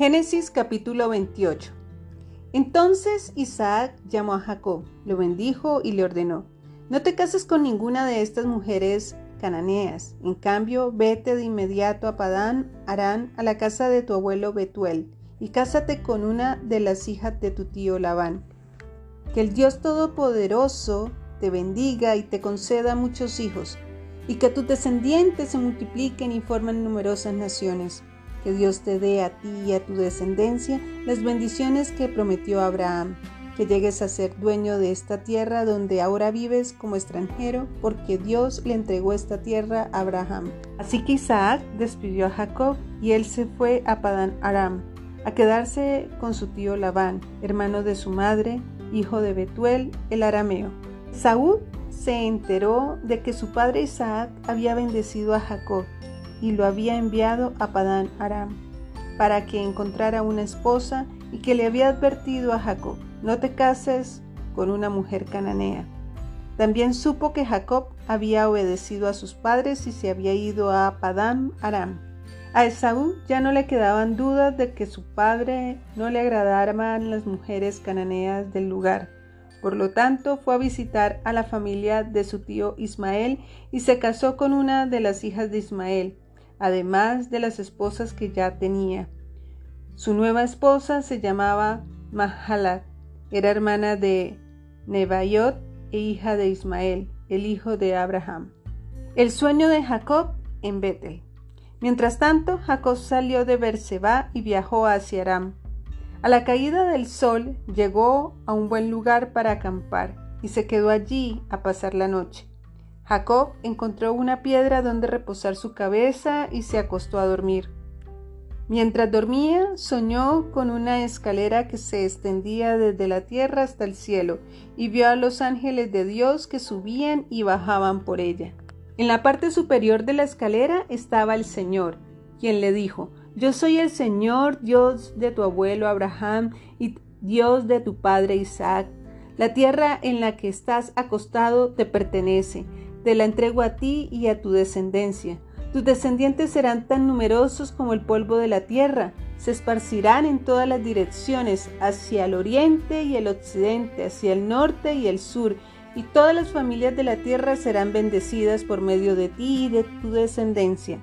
Génesis capítulo 28. Entonces Isaac llamó a Jacob, lo bendijo y le ordenó, no te cases con ninguna de estas mujeres cananeas, en cambio vete de inmediato a Padán Arán a la casa de tu abuelo Betuel y cásate con una de las hijas de tu tío Labán. Que el Dios Todopoderoso te bendiga y te conceda muchos hijos, y que tus descendientes se multipliquen y formen numerosas naciones. Que Dios te dé a ti y a tu descendencia las bendiciones que prometió Abraham, que llegues a ser dueño de esta tierra donde ahora vives como extranjero, porque Dios le entregó esta tierra a Abraham. Así que Isaac despidió a Jacob y él se fue a Padán Aram a quedarse con su tío Labán, hermano de su madre, hijo de Betuel, el arameo. Saúl se enteró de que su padre Isaac había bendecido a Jacob y lo había enviado a Padán Aram para que encontrara una esposa y que le había advertido a Jacob, no te cases con una mujer cananea. También supo que Jacob había obedecido a sus padres y se había ido a Padán Aram. A Esaú ya no le quedaban dudas de que su padre no le agradaban las mujeres cananeas del lugar. Por lo tanto, fue a visitar a la familia de su tío Ismael y se casó con una de las hijas de Ismael, además de las esposas que ya tenía. Su nueva esposa se llamaba Mahalat, era hermana de Nebaiot e hija de Ismael, el hijo de Abraham. El sueño de Jacob en Betel. Mientras tanto, Jacob salió de Berseba y viajó hacia Aram. A la caída del sol llegó a un buen lugar para acampar y se quedó allí a pasar la noche. Jacob encontró una piedra donde reposar su cabeza y se acostó a dormir. Mientras dormía, soñó con una escalera que se extendía desde la tierra hasta el cielo y vio a los ángeles de Dios que subían y bajaban por ella. En la parte superior de la escalera estaba el Señor, quien le dijo, Yo soy el Señor, Dios de tu abuelo Abraham y Dios de tu padre Isaac. La tierra en la que estás acostado te pertenece, te la entrego a ti y a tu descendencia. Tus descendientes serán tan numerosos como el polvo de la tierra, se esparcirán en todas las direcciones, hacia el oriente y el occidente, hacia el norte y el sur, y todas las familias de la tierra serán bendecidas por medio de ti y de tu descendencia.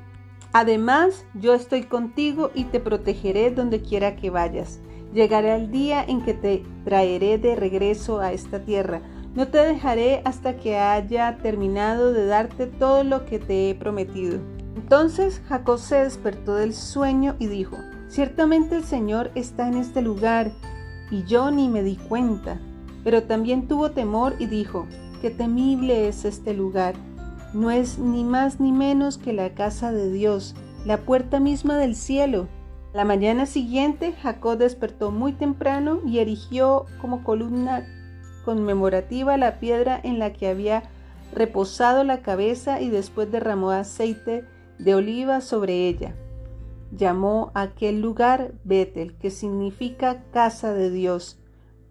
Además, yo estoy contigo y te protegeré donde quiera que vayas. Llegará el día en que te traeré de regreso a esta tierra. No te dejaré hasta que haya terminado de darte todo lo que te he prometido. Entonces Jacob se despertó del sueño y dijo, Ciertamente el Señor está en este lugar, y yo ni me di cuenta. Pero también tuvo temor y dijo, qué temible es este lugar. No es ni más ni menos que la casa de Dios, la puerta misma del cielo. La mañana siguiente Jacob despertó muy temprano y erigió como columna conmemorativa la piedra en la que había reposado la cabeza y después derramó aceite de oliva sobre ella. Llamó a aquel lugar Betel, que significa casa de Dios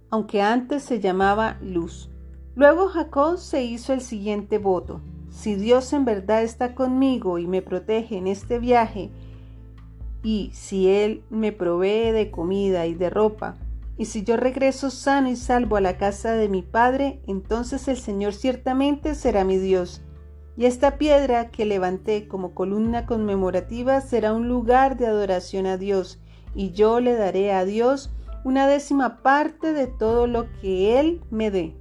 aunque antes se llamaba luz. Luego Jacob se hizo el siguiente voto. Si Dios en verdad está conmigo y me protege en este viaje, y si Él me provee de comida y de ropa, y si yo regreso sano y salvo a la casa de mi Padre, entonces el Señor ciertamente será mi Dios. Y esta piedra que levanté como columna conmemorativa será un lugar de adoración a Dios, y yo le daré a Dios una décima parte de todo lo que Él me dé.